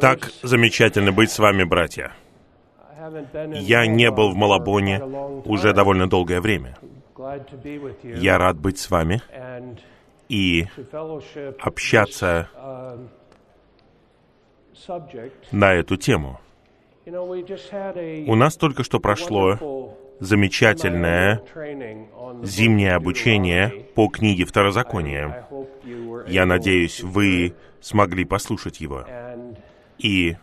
Так замечательно быть с вами, братья. Я не был в Малабоне уже довольно долгое время. Я рад быть с вами и общаться на эту тему. У нас только что прошло замечательное зимнее обучение по книге Второзакония. Я надеюсь, вы смогли послушать его. И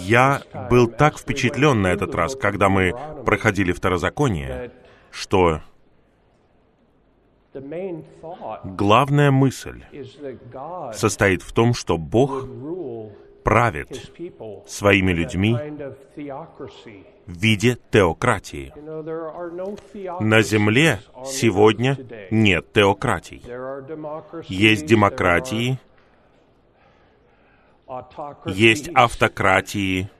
я был так впечатлен на этот раз, когда мы проходили Второзаконие, что главная мысль состоит в том, что Бог правит своими людьми в виде теократии. На Земле сегодня нет теократий. Есть демократии, есть автократии,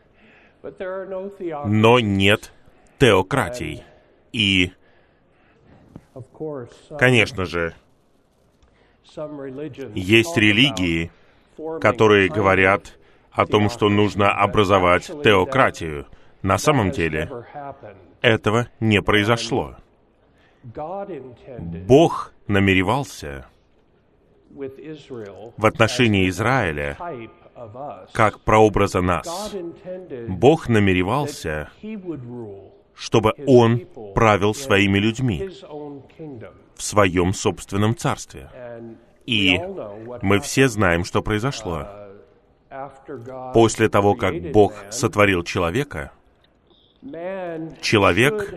но нет теократий. И, конечно же, есть религии, которые говорят о том, что нужно образовать теократию. На самом деле, этого не произошло. Бог намеревался в отношении Израиля как прообраза нас. Бог намеревался, чтобы Он правил своими людьми в своем собственном царстве. И мы все знаем, что произошло. После того, как Бог сотворил человека, человек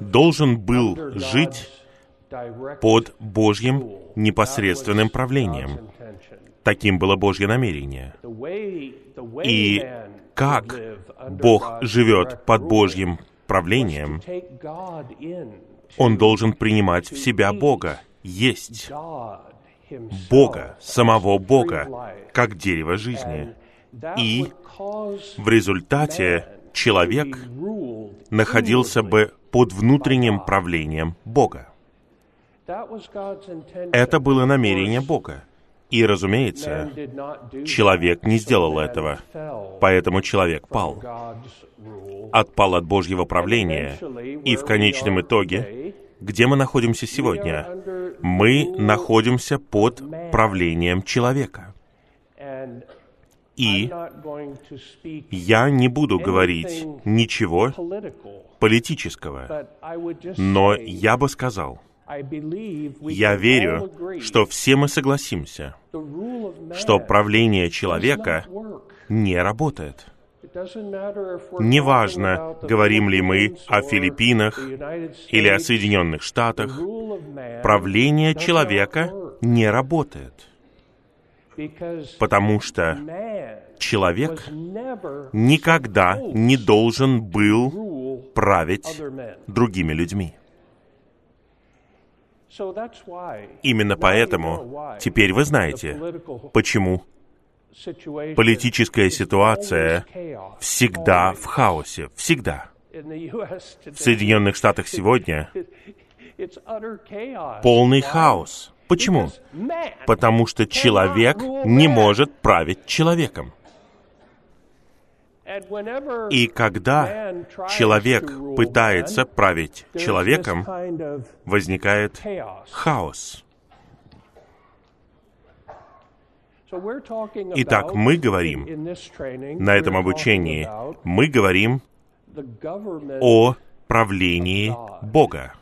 должен был жить под Божьим непосредственным правлением. Таким было Божье намерение. И как Бог живет под Божьим правлением, он должен принимать в себя Бога, есть Бога, самого Бога, как дерево жизни. И в результате человек находился бы под внутренним правлением Бога. Это было намерение Бога. И, разумеется, человек не сделал этого, поэтому человек пал. Отпал от Божьего правления. И в конечном итоге, где мы находимся сегодня? Мы находимся под правлением человека. И я не буду говорить ничего политического, но я бы сказал, я верю, что все мы согласимся, что правление человека не работает. Неважно, говорим ли мы о Филиппинах или о Соединенных Штатах, правление человека не работает. Потому что человек никогда не должен был править другими людьми. Именно поэтому теперь вы знаете, почему политическая ситуация всегда в хаосе, всегда. В Соединенных Штатах сегодня полный хаос. Почему? Потому что человек не может править человеком. И когда человек пытается править человеком, возникает хаос. Итак, мы говорим на этом обучении, мы говорим о правлении Бога.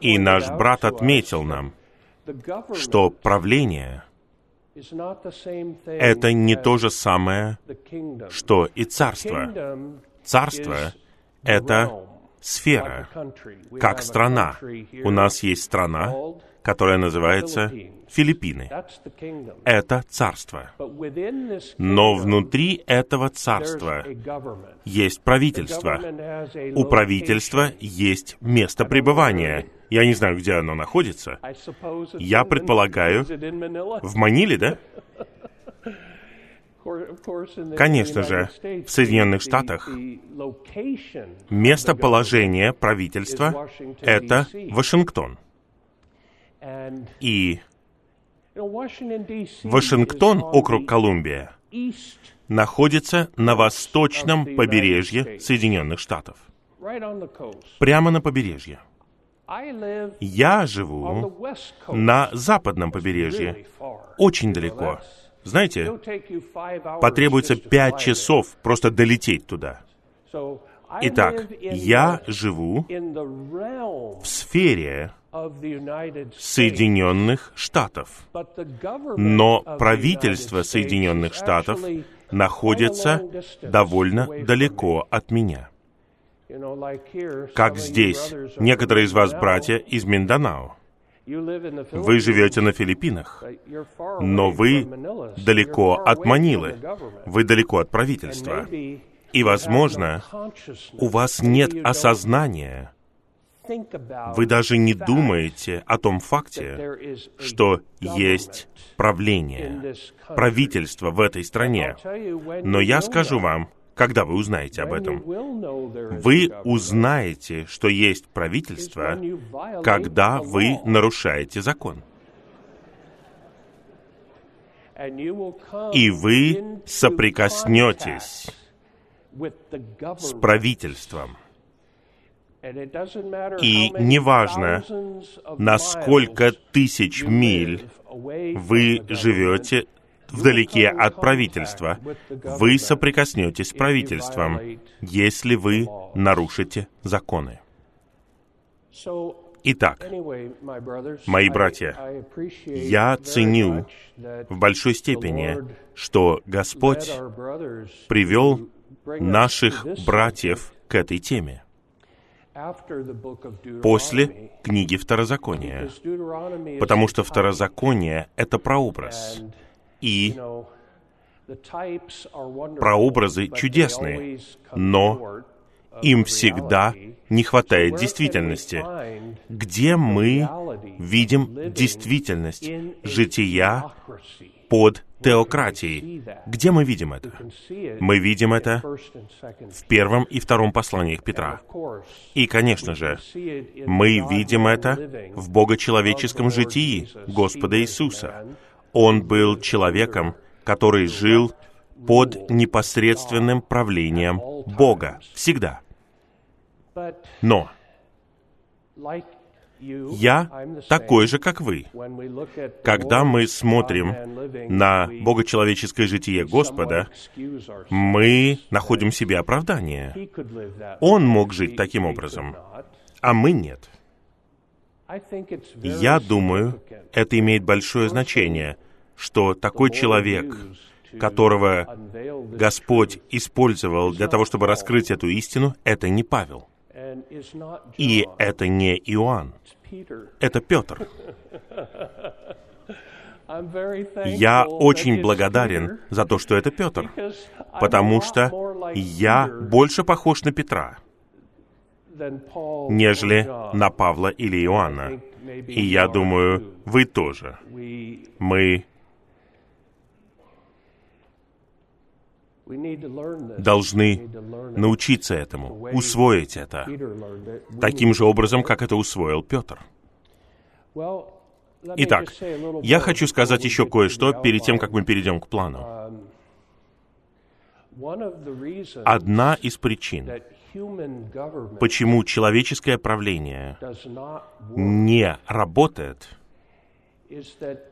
И наш брат отметил нам, что правление — это не то же самое, что и царство. Царство — это сфера, как страна. У нас есть страна, которая называется Филиппины. Это царство. Но внутри этого царства есть правительство. У правительства есть место пребывания. Я не знаю, где оно находится. Я предполагаю, в Маниле, да? Конечно же, в Соединенных Штатах местоположение правительства — это Вашингтон. И Вашингтон, округ Колумбия, находится на восточном побережье Соединенных Штатов. Прямо на побережье. Я живу на западном побережье, очень далеко. Знаете, потребуется пять часов просто долететь туда. Итак, я живу в сфере Соединенных Штатов. Но правительство Соединенных Штатов находится довольно далеко от меня. Как здесь, некоторые из вас братья из Минданао. Вы живете на Филиппинах, но вы далеко от Манилы, вы далеко от правительства. И, возможно, у вас нет осознания, вы даже не думаете о том факте, что есть правление, правительство в этой стране. Но я скажу вам, когда вы узнаете об этом? Вы узнаете, что есть правительство, когда вы нарушаете закон. И вы соприкоснетесь с правительством. И неважно, на сколько тысяч миль вы живете вдалеке от правительства, вы соприкоснетесь с правительством, если вы нарушите законы. Итак, мои братья, я ценю в большой степени, что Господь привел наших братьев к этой теме после книги Второзакония, потому что Второзаконие — это прообраз. И прообразы чудесные, но им всегда не хватает действительности. Где мы видим действительность жития под теократией? Где мы видим это? Мы видим это в первом и втором посланиях Петра. И, конечно же, мы видим это в богочеловеческом житии Господа Иисуса. Он был человеком, который жил под непосредственным правлением Бога. Всегда. Но я такой же, как вы. Когда мы смотрим на богочеловеческое житие Господа, мы находим себе оправдание. Он мог жить таким образом, а мы нет. Я думаю, это имеет большое значение, что такой человек, которого Господь использовал для того, чтобы раскрыть эту истину, это не Павел. И это не Иоанн. Это Петр. Я очень благодарен за то, что это Петр, потому что я больше похож на Петра, нежели на Павла или Иоанна. И я думаю, вы тоже. Мы должны научиться этому, усвоить это, таким же образом, как это усвоил Петр. Итак, я хочу сказать еще кое-что перед тем, как мы перейдем к плану. Одна из причин, почему человеческое правление не работает,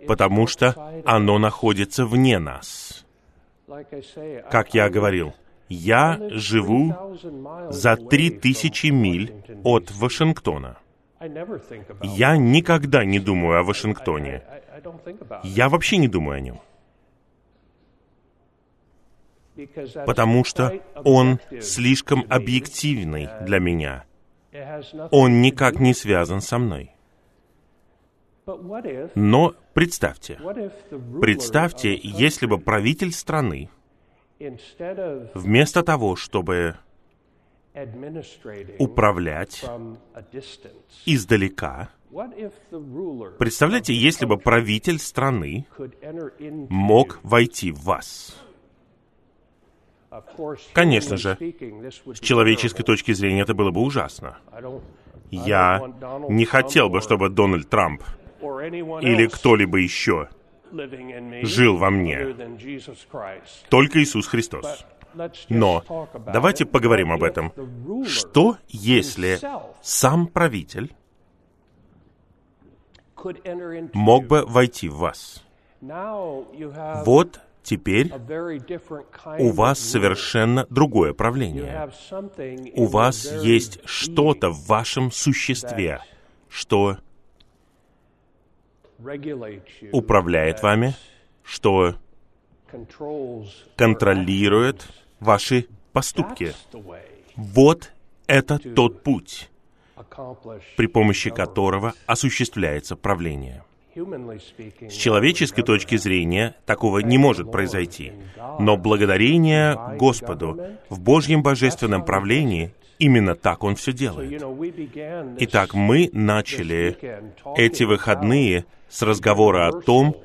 потому что оно находится вне нас. Как я говорил, я живу за три тысячи миль от Вашингтона. Я никогда не думаю о Вашингтоне. Я вообще не думаю о нем. Потому что он слишком объективный для меня. Он никак не связан со мной. Но представьте, представьте, если бы правитель страны вместо того, чтобы управлять издалека, представляете, если бы правитель страны мог войти в вас. Конечно же, с человеческой точки зрения это было бы ужасно. Я не хотел бы, чтобы Дональд Трамп или кто-либо еще жил во мне, только Иисус Христос. Но давайте поговорим об этом. Что, если сам правитель мог бы войти в вас? Вот теперь у вас совершенно другое правление. У вас есть что-то в вашем существе, что управляет вами, что контролирует ваши поступки. Вот это тот путь, при помощи которого осуществляется правление. С человеческой точки зрения такого не может произойти. Но благодарение Господу в Божьем божественном правлении именно так Он все делает. Итак, мы начали эти выходные с разговора о том,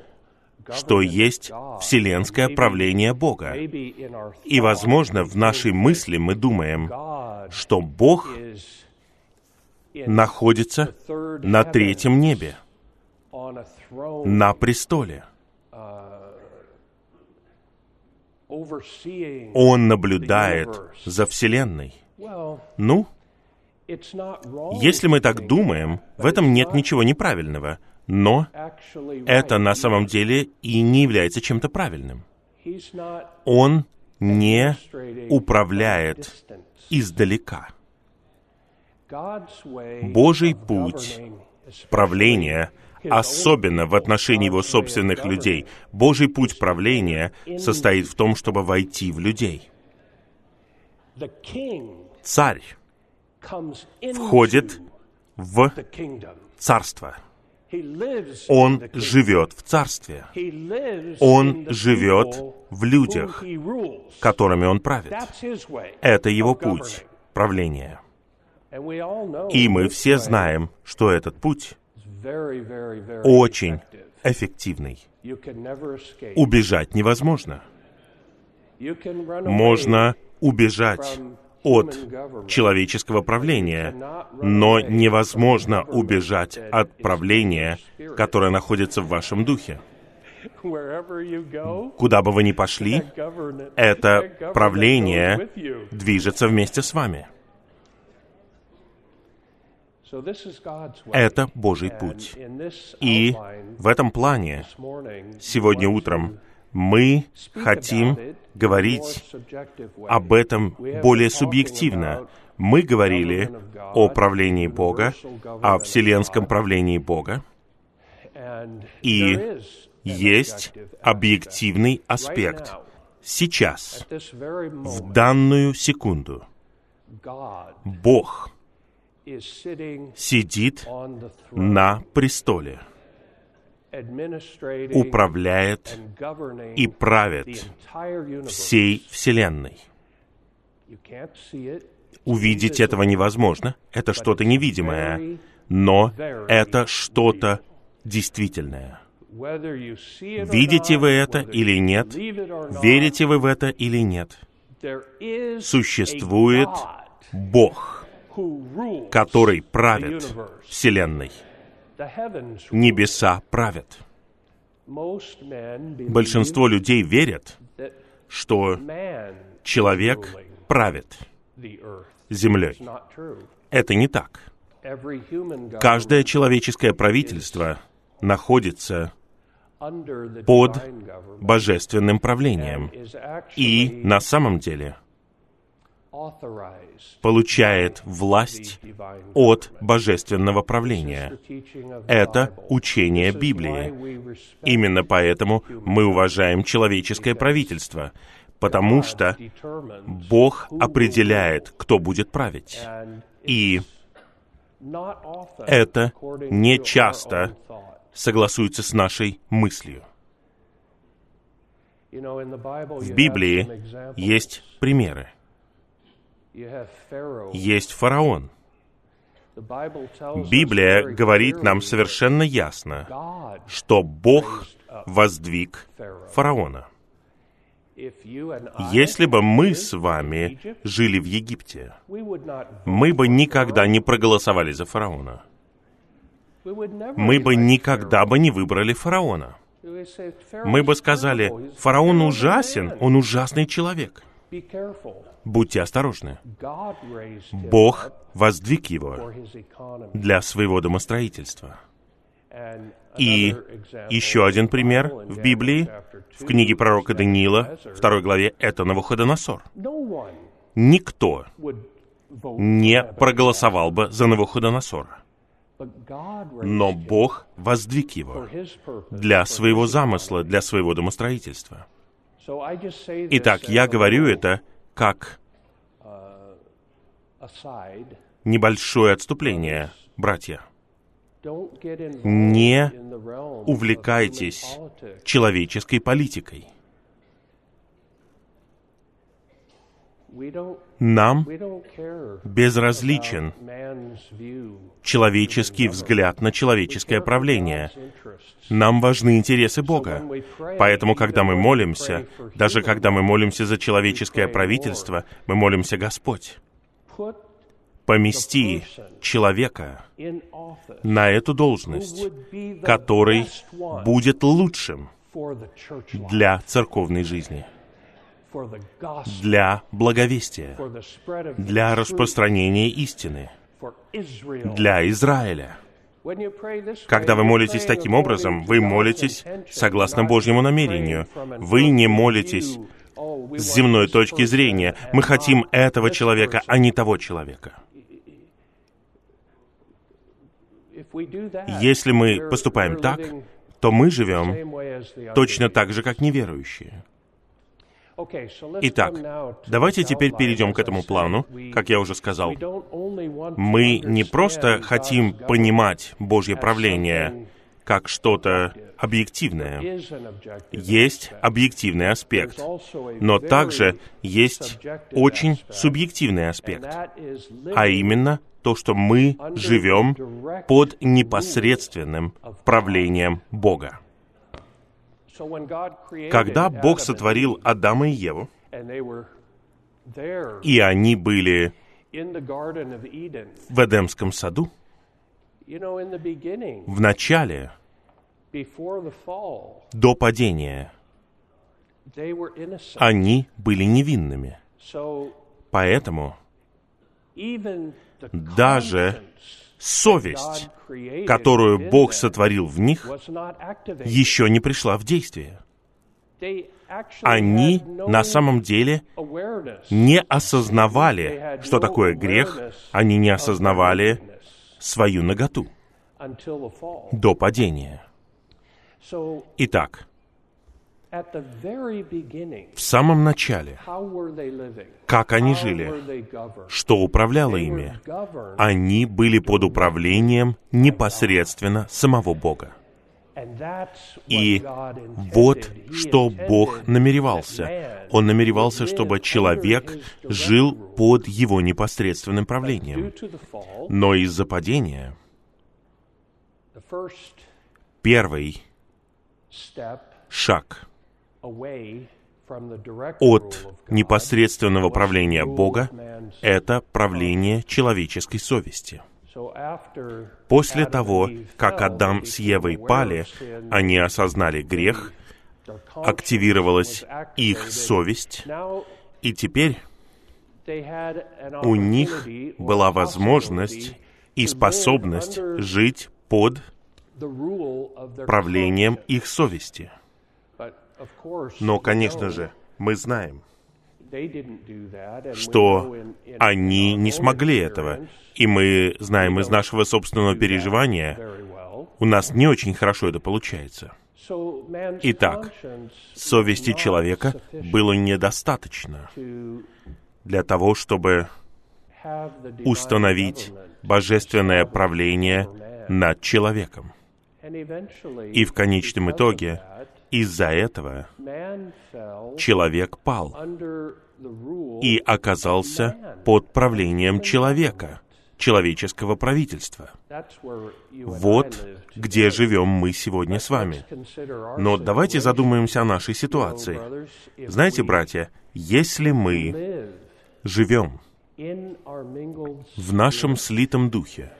что есть вселенское правление Бога. И, возможно, в нашей мысли мы думаем, что Бог находится на третьем небе, на престоле. Он наблюдает за Вселенной. Ну, если мы так думаем, в этом нет ничего неправильного — но это на самом деле и не является чем-то правильным. Он не управляет издалека. Божий путь правления, особенно в отношении его собственных людей, Божий путь правления состоит в том, чтобы войти в людей. Царь входит в царство. Он живет в Царстве. Он живет в людях, которыми Он правит. Это Его путь правления. И мы все знаем, что этот путь очень эффективный. Убежать невозможно. Можно убежать от человеческого правления, но невозможно убежать от правления, которое находится в вашем духе. Куда бы вы ни пошли, это правление движется вместе с вами. Это Божий путь. И в этом плане сегодня утром мы хотим говорить об этом более субъективно. Мы говорили о правлении Бога, о вселенском правлении Бога, и есть объективный аспект. Сейчас, в данную секунду, Бог сидит на престоле — управляет и правит всей Вселенной. Увидеть этого невозможно, это что-то невидимое, но это что-то действительное. Видите вы это или нет, верите вы в это или нет, существует Бог, который правит Вселенной небеса правят. Большинство людей верят, что человек правит землей. Это не так. Каждое человеческое правительство находится под божественным правлением. И на самом деле получает власть от божественного правления. Это учение Библии. Именно поэтому мы уважаем человеческое правительство, потому что Бог определяет, кто будет править. И это не часто согласуется с нашей мыслью. В Библии есть примеры. Есть фараон. Библия говорит нам совершенно ясно, что Бог воздвиг фараона. Если бы мы с вами жили в Египте, мы бы никогда не проголосовали за фараона. Мы бы никогда бы не выбрали фараона. Мы бы сказали, фараон ужасен, он ужасный человек. Будьте осторожны. Бог воздвиг его для своего домостроительства. И еще один пример в Библии, в книге пророка Даниила, второй главе, это Навуходоносор. Никто не проголосовал бы за Навуходоносора. Но Бог воздвиг его для своего замысла, для своего домостроительства. Итак, я говорю это как небольшое отступление, братья. Не увлекайтесь человеческой политикой. Нам безразличен человеческий взгляд на человеческое правление. Нам важны интересы Бога. Поэтому, когда мы молимся, даже когда мы молимся за человеческое правительство, мы молимся Господь. Помести человека на эту должность, который будет лучшим для церковной жизни для благовестия, для распространения истины, для Израиля. Когда вы молитесь таким образом, вы молитесь согласно Божьему намерению. Вы не молитесь с земной точки зрения. Мы хотим этого человека, а не того человека. Если мы поступаем так, то мы живем точно так же, как неверующие. Итак, давайте теперь перейдем к этому плану. Как я уже сказал, мы не просто хотим понимать Божье правление как что-то объективное. Есть объективный аспект, но также есть очень субъективный аспект, а именно то, что мы живем под непосредственным правлением Бога. Когда Бог сотворил Адама и Еву, и они были в Эдемском саду, в начале, до падения, они были невинными. Поэтому даже совесть, которую Бог сотворил в них, еще не пришла в действие. Они на самом деле не осознавали, что такое грех, они не осознавали свою наготу до падения. Итак, в самом начале, как они жили, что управляло ими, они были под управлением непосредственно самого Бога. И вот что Бог намеревался. Он намеревался, чтобы человек жил под его непосредственным правлением. Но из-за падения первый шаг от непосредственного правления Бога — это правление человеческой совести. После того, как Адам с Евой пали, они осознали грех, активировалась их совесть, и теперь у них была возможность и способность жить под правлением их совести — но, конечно же, мы знаем, что они не смогли этого. И мы знаем из нашего собственного переживания, у нас не очень хорошо это получается. Итак, совести человека было недостаточно для того, чтобы установить божественное правление над человеком. И в конечном итоге из-за этого человек пал и оказался под правлением человека, человеческого правительства. Вот где живем мы сегодня с вами. Но давайте задумаемся о нашей ситуации. Знаете, братья, если мы живем в нашем слитом духе,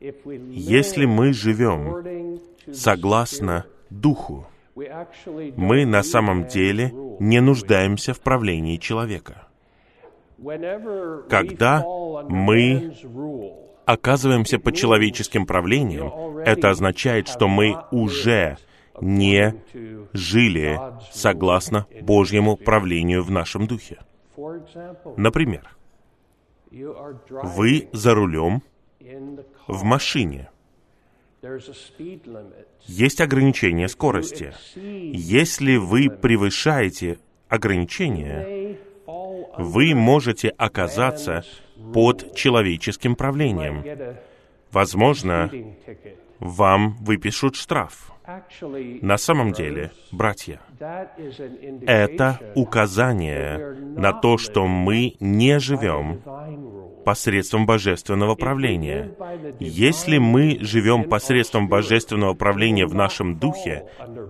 если мы живем согласно Духу, Мы на самом деле не нуждаемся в правлении человека. Когда мы оказываемся под человеческим правлением, это означает, что мы уже не жили согласно Божьему правлению в нашем духе. Например, вы за рулем в машине. Есть ограничение скорости. Если вы превышаете ограничение, вы можете оказаться под человеческим правлением. Возможно, вам выпишут штраф. На самом деле, братья, это указание на то, что мы не живем посредством божественного правления. Если мы живем посредством божественного правления в нашем духе,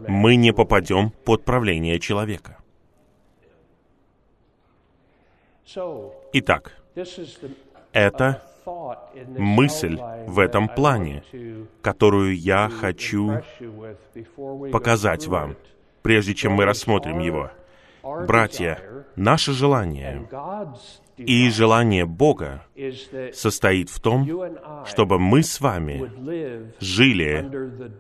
мы не попадем под правление человека. Итак, это мысль в этом плане, которую я хочу показать вам, прежде чем мы рассмотрим его. Братья, наше желание и желание Бога состоит в том, чтобы мы с вами жили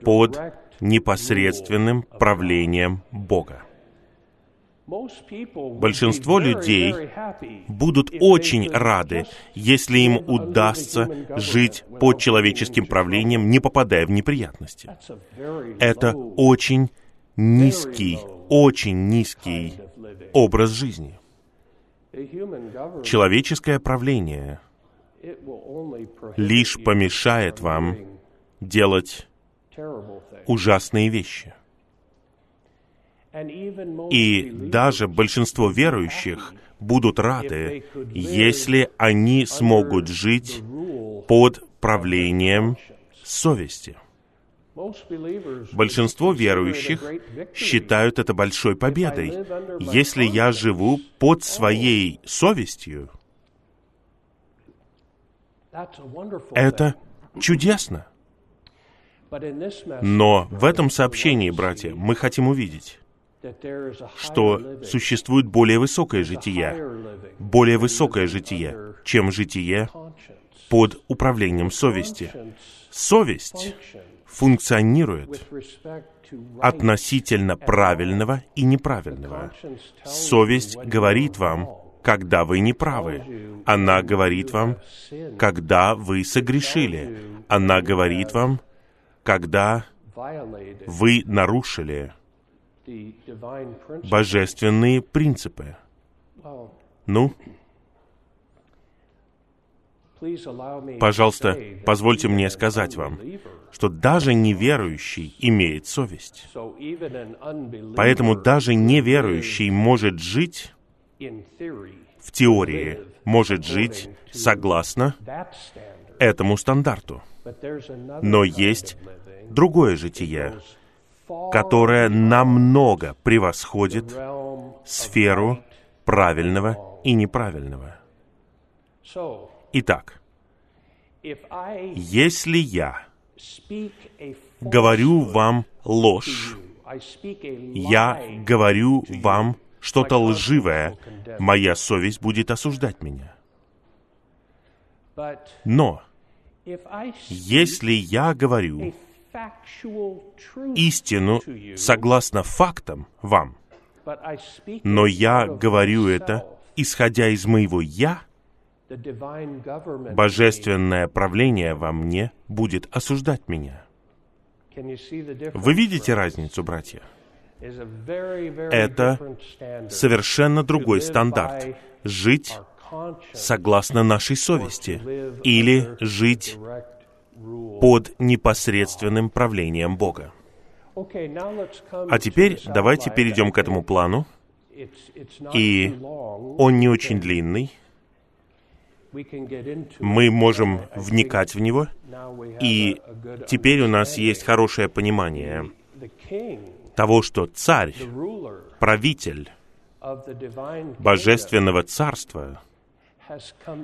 под непосредственным правлением Бога. Большинство людей будут очень рады, если им удастся жить под человеческим правлением, не попадая в неприятности. Это очень низкий, очень низкий образ жизни. Человеческое правление лишь помешает вам делать ужасные вещи. И даже большинство верующих будут рады, если они смогут жить под правлением совести. Большинство верующих считают это большой победой. Если я живу под своей совестью, это чудесно. Но в этом сообщении, братья, мы хотим увидеть, что существует более высокое житие, более высокое житие, чем житие под управлением совести. Совесть функционирует относительно правильного и неправильного. Совесть говорит вам, когда вы неправы. Она говорит вам, когда вы согрешили. Она говорит вам, когда вы нарушили божественные принципы. Ну, пожалуйста, позвольте мне сказать вам, что даже неверующий имеет совесть. Поэтому даже неверующий может жить в теории, может жить согласно этому стандарту. Но есть другое житие, которая намного превосходит сферу правильного и неправильного. Итак, если я говорю вам ложь, я говорю вам что-то лживое, моя совесть будет осуждать меня. Но если я говорю истину согласно фактам вам, но я говорю это, исходя из моего «я», божественное правление во мне будет осуждать меня. Вы видите разницу, братья? Это совершенно другой стандарт. Жить согласно нашей совести или жить под непосредственным правлением Бога. А теперь давайте перейдем к этому плану. И он не очень длинный. Мы можем вникать в него. И теперь у нас есть хорошее понимание того, что царь, правитель Божественного Царства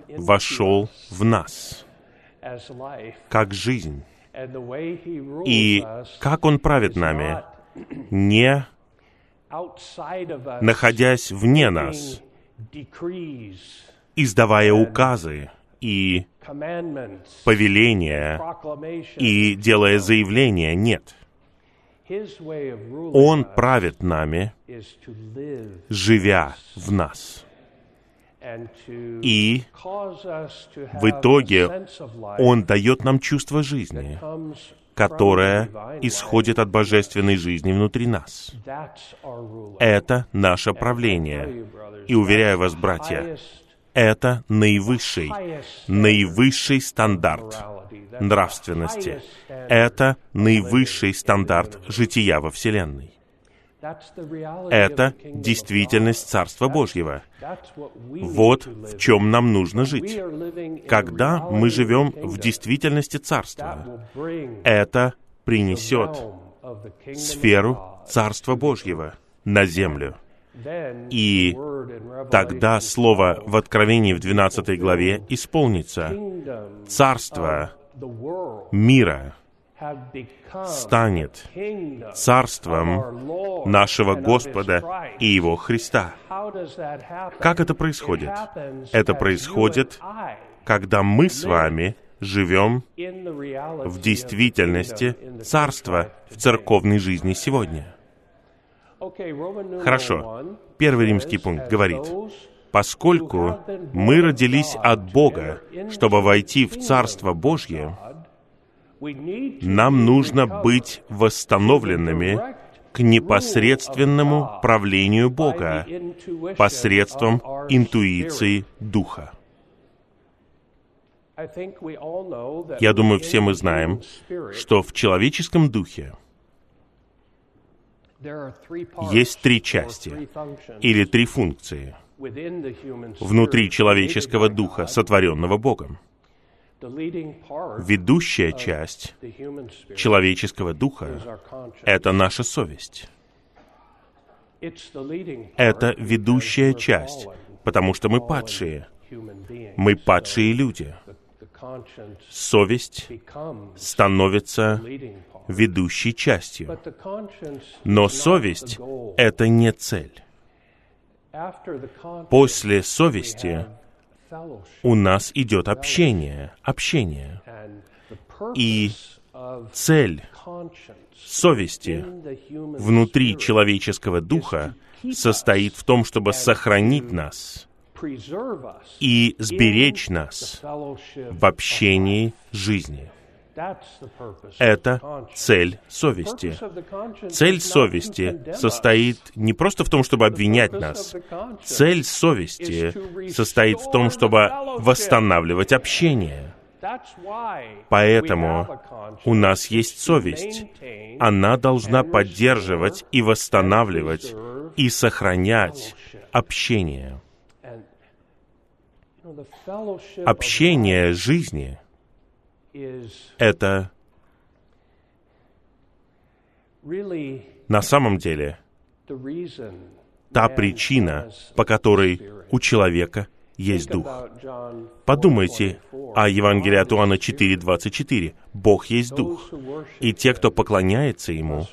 вошел в нас как жизнь. И как Он правит нами, не находясь вне нас, издавая указы и повеления и делая заявления. Нет. Он правит нами, живя в нас. И в итоге Он дает нам чувство жизни, которое исходит от божественной жизни внутри нас. Это наше правление. И уверяю вас, братья, это наивысший, наивысший стандарт нравственности. Это наивысший стандарт жития во Вселенной. Это действительность. Царства Божьего. Вот в чем нам нужно жить. Когда мы живем в действительности Царства, это принесет сферу. Царства Божьего на землю. И Тогда слово в Откровении в 12 главе исполнится. Царство мира станет царством нашего Господа и Его Христа. Как это происходит? Это происходит, когда мы с вами живем в действительности Царства в церковной жизни сегодня. Хорошо. Первый римский пункт говорит, поскольку мы родились от Бога, чтобы войти в Царство Божье, нам нужно быть восстановленными к непосредственному правлению Бога посредством интуиции. Духа. Я думаю, все мы знаем, что в человеческом духе есть три части или три функции внутри человеческого духа, сотворенного Богом. Ведущая часть человеческого духа это наша совесть. Это ведущая часть, потому что мы падшие. Мы падшие люди. Совесть становится. Ведущей частью. Но совесть это не цель. После совести у нас идет общение, общение. И Цель совести внутри человеческого духа состоит в том, чтобы сохранить нас и сберечь нас в общении жизни. Это цель совести. Цель совести состоит не просто в том, чтобы обвинять нас. Цель совести состоит в том, чтобы восстанавливать общение. Поэтому у нас есть совесть. Она должна поддерживать и восстанавливать и сохранять общение. Общение жизни это на самом деле та причина, по которой у человека есть дух. Подумайте 4:24. о Евангелии от Иоанна is spirit. 4.24. Бог есть дух, и те, кто поклоняется Ему,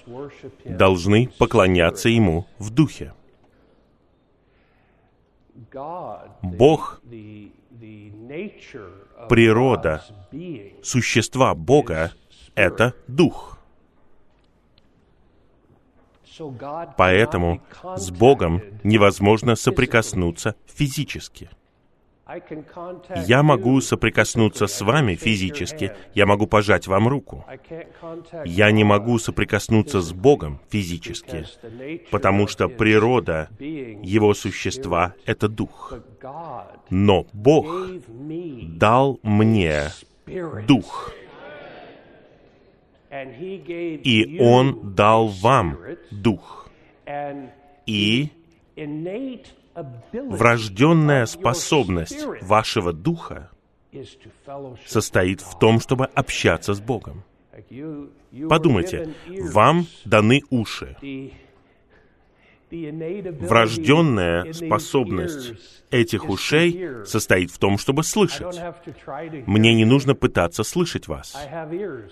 должны поклоняться. Ему в духе. Бог, природа, Существа Бога — это дух. Поэтому с Богом невозможно соприкоснуться физически. Я могу соприкоснуться с вами физически, я могу пожать вам руку. Я не могу соприкоснуться с Богом физически, потому что природа Его существа это дух. Но Бог дал мне дух, и Он дал вам дух. И врожденная способность вашего духа состоит в том, чтобы общаться с Богом. Подумайте, вам даны уши. Врожденная способность этих ушей состоит в том, чтобы слышать. Мне не нужно пытаться слышать вас.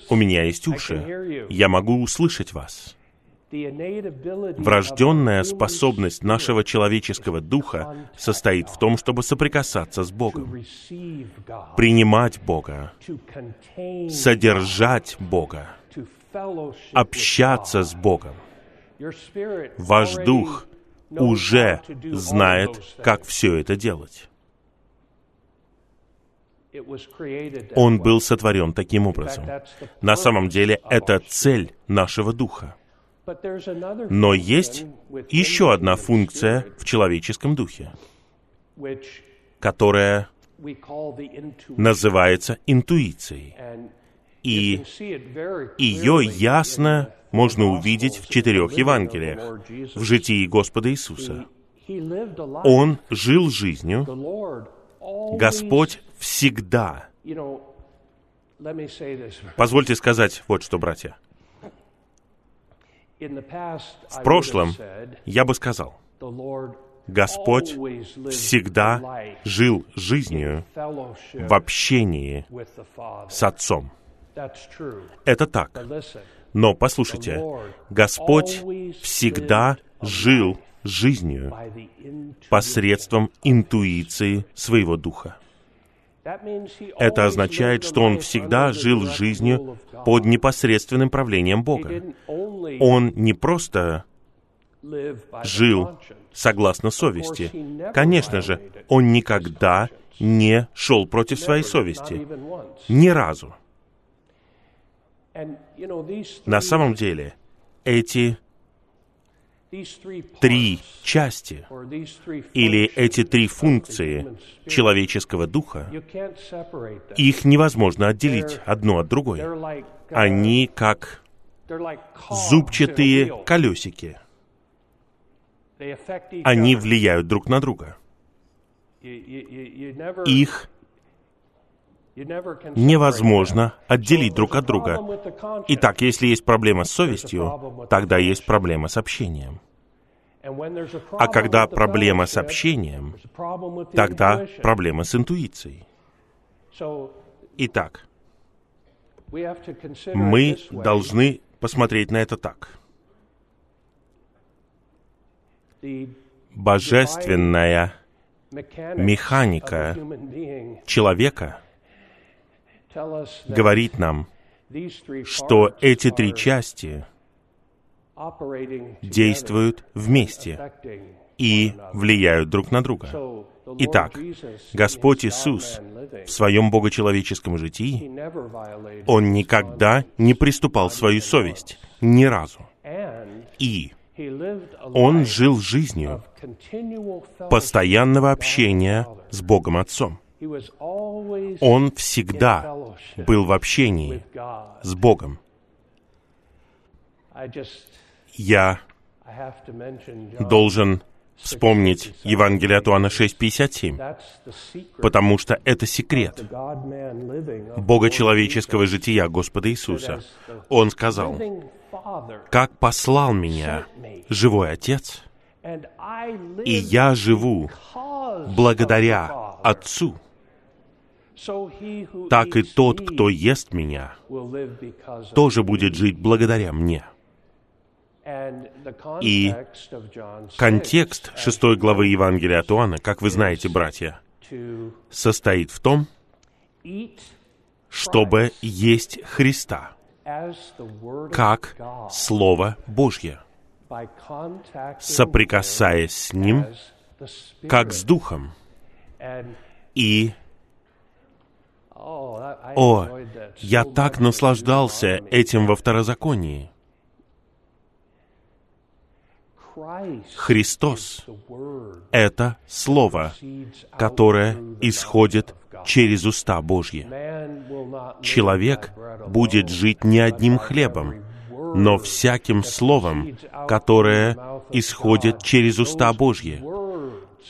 У меня есть уши. Я могу услышать вас. Врожденная способность нашего человеческого духа состоит в том, чтобы соприкасаться с Богом, принимать Бога, содержать Бога, общаться с Богом. Ваш дух уже знает, как все это делать. Он был сотворен таким образом. На самом деле, это цель нашего духа. Но есть еще одна функция в человеческом духе, которая называется интуицией. И ее ясно можно увидеть в четырех Евангелиях, в житии Господа Иисуса. Он жил жизнью, Господь всегда. Позвольте сказать вот что, братья. В прошлом я бы сказал, Господь всегда жил жизнью в общении с Отцом. Это так. Но послушайте, Господь всегда жил жизнью посредством интуиции своего духа. Это означает, что он всегда жил жизнью под непосредственным правлением Бога. Он не просто жил согласно совести. Конечно же, он никогда не шел против своей совести. Ни разу. На самом деле, эти три части или эти три функции человеческого духа, их невозможно отделить одно от другой. Они как зубчатые колесики. Они влияют друг на друга. Их невозможно отделить друг от друга. Итак, если есть проблема с совестью, тогда есть проблема с общением. А когда проблема с общением, тогда проблема с интуицией. Итак, мы должны посмотреть на это так. Божественная механика человека говорит нам, что эти три части действуют вместе и влияют друг на друга. Итак, Господь Иисус в своем богочеловеческом житии, Он никогда не приступал свою совесть, ни разу. И Он жил жизнью постоянного общения с Богом Отцом. Он всегда был в общении с Богом. Я должен вспомнить Евангелие от Иоанна 6.57, потому что это секрет богочеловеческого жития Господа Иисуса. Он сказал, «Как послал меня живой Отец, и я живу благодаря Отцу, так и тот, кто ест меня, тоже будет жить благодаря мне». И контекст шестой главы Евангелия от Иоанна, как вы знаете, братья, состоит в том, чтобы есть Христа, как Слово Божье, соприкасаясь с Ним, как с Духом. И о, я так наслаждался этим во второзаконии. Христос — это Слово, которое исходит через уста Божьи. Человек будет жить не одним хлебом, но всяким словом, которое исходит через уста Божьи.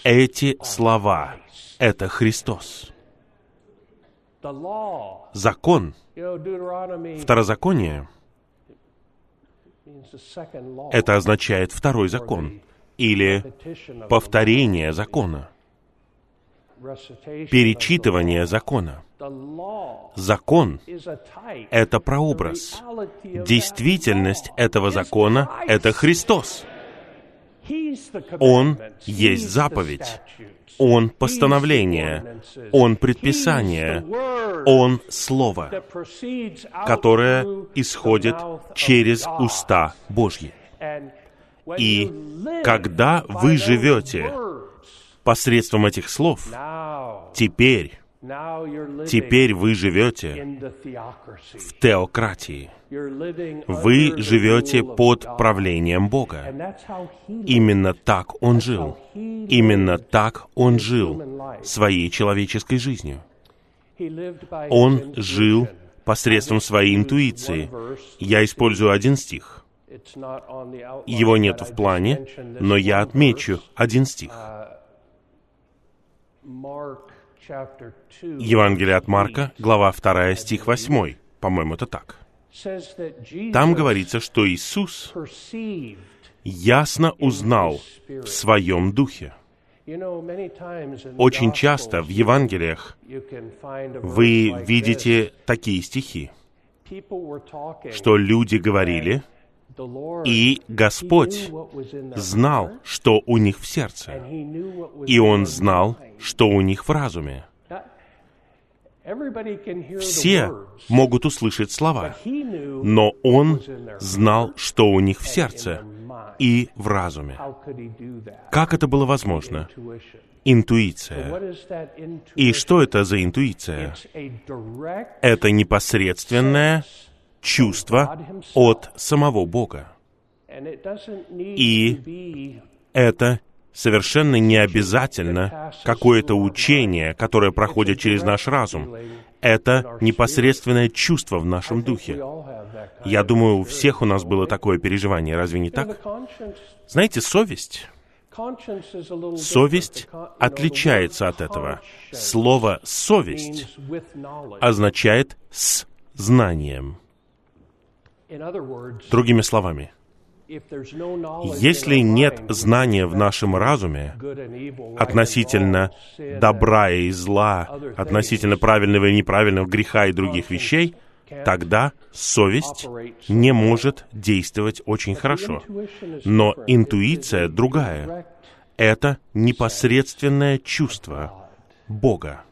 Эти слова — это Христос. Закон, второзаконие — это означает второй закон или повторение закона. перечитывание закона. Закон — это прообраз. Действительность этого закона — это Христос. Он есть заповедь. Он постановление. Он предписание. Он слово, которое исходит через уста Божьи. И когда вы живете посредством этих слов, теперь, теперь вы живете в теократии. Вы живете под правлением Бога. Именно так Он жил. Именно так Он жил своей человеческой жизнью. Он жил посредством своей интуиции. Я использую один стих. Его нет в плане, но я отмечу один стих. Евангелие от Марка, глава 2, стих 8. По-моему, это так. Там говорится, что Иисус ясно узнал в своем духе. Очень часто в Евангелиях вы видите такие стихи, что люди говорили, и Господь знал, что у них в сердце, и Он знал, что у них в разуме. Все могут услышать слова, но он знал, что у них в сердце и в разуме. Как это было возможно? Интуиция. И что это за интуиция? Это непосредственное чувство от самого Бога. И это совершенно не обязательно какое-то учение, которое проходит через наш разум. Это непосредственное чувство в нашем духе. Я думаю, у всех у нас было такое переживание, разве не так? Знаете, совесть Совесть отличается от этого. Слово «совесть» означает «с знанием». Другими словами, если нет знания в нашем разуме относительно добра и зла, относительно правильного и неправильного греха и других вещей, тогда совесть не может действовать очень хорошо. Но интуиция другая. Это непосредственное чувство Бога.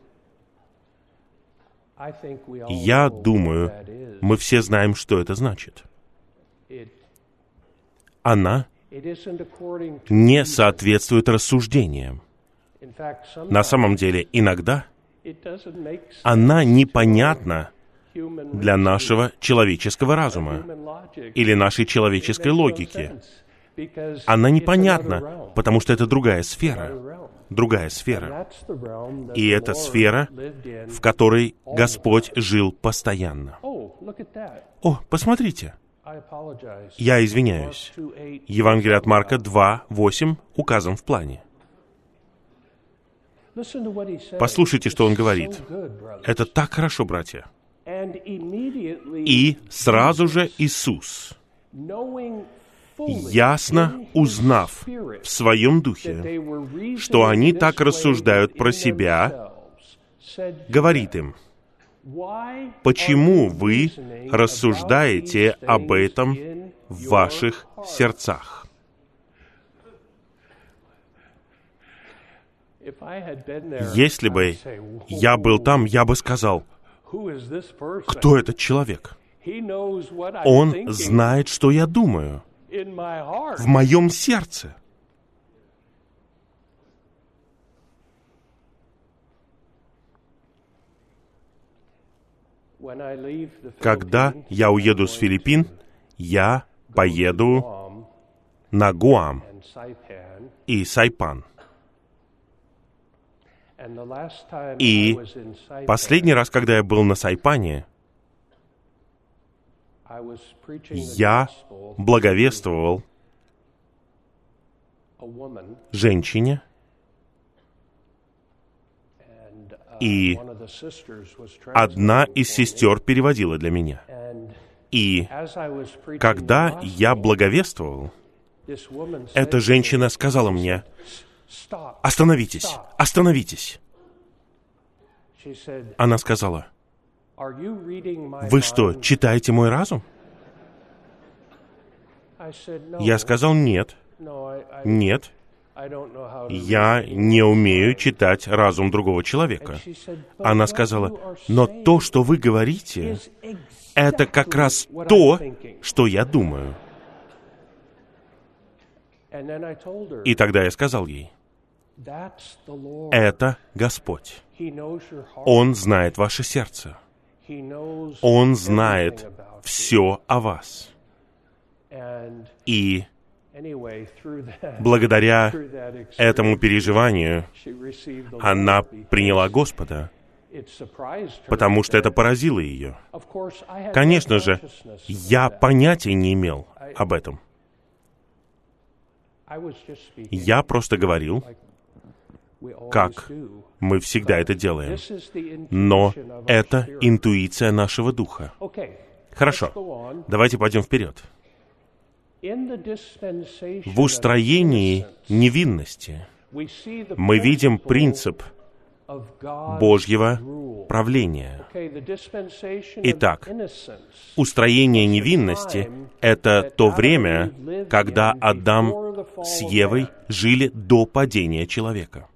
Я думаю, мы все знаем, что это значит она не соответствует рассуждениям. На самом деле, иногда она непонятна для нашего человеческого разума или нашей человеческой логики. Она непонятна, потому что это другая сфера. Другая сфера. И это сфера, в которой Господь жил постоянно. О, посмотрите. Я извиняюсь. Евангелие от Марка 2.8 указан в плане. Послушайте, что он говорит. Это так хорошо, братья. И сразу же Иисус, ясно узнав в своем духе, что они так рассуждают про себя, говорит им, Почему вы рассуждаете об этом в ваших сердцах? Если бы я был там, я бы сказал, кто этот человек? Он знает, что я думаю в моем сердце. Когда я уеду с Филиппин, я поеду на Гуам и Сайпан. И последний раз, когда я был на Сайпане, я благовествовал женщине, И одна из сестер переводила для меня. И когда я благовествовал, эта женщина сказала мне, «Остановитесь, остановитесь». Она сказала, «Вы что, mind?» читаете мой разум?» Я сказал, «Нет, нет, я read it." не умею читать разум другого человека». She said, "But Она сказала, «Но то, что вы говорите, это как раз то, thinking." что я думаю». И тогда я сказал ей. «Это Господь. Он знает ваше сердце. Он знает все о вас». И благодаря этому переживанию она приняла Господа, потому что это поразило ее. Конечно же, я понятия не имел об этом. Я просто говорил, как мы всегда это делаем. Но это интуиция нашего духа. Хорошо, давайте пойдем вперед. В устроении невинности мы видим принцип Божьего правления. Итак, Устроение невинности — это то время, когда Адам с Евой жили до падения человека.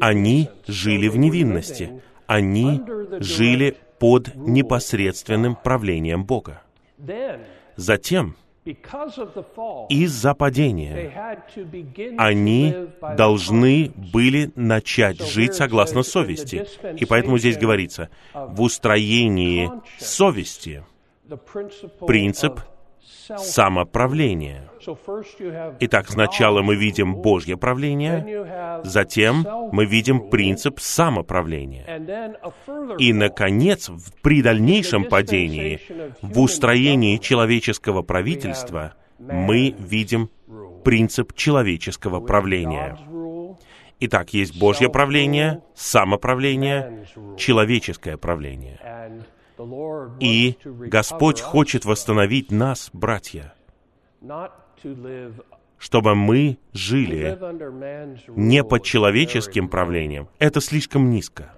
Они жили в невинности. Они жили под непосредственным правлением Бога. Затем, из-за падения, они должны были начать жить согласно совести. И поэтому здесь говорится, в устроении совести принцип have Итак, сначала мы видим Божье правление, затем мы видим принцип самоправления. И, наконец, при дальнейшем падении, в устроении человеческого правительства, мы видим принцип человеческого правления. Итак, есть Божье правление, самоправление, человеческое правление. И Господь хочет восстановить нас, братья, чтобы мы жили не под человеческим правлением. Это слишком низко.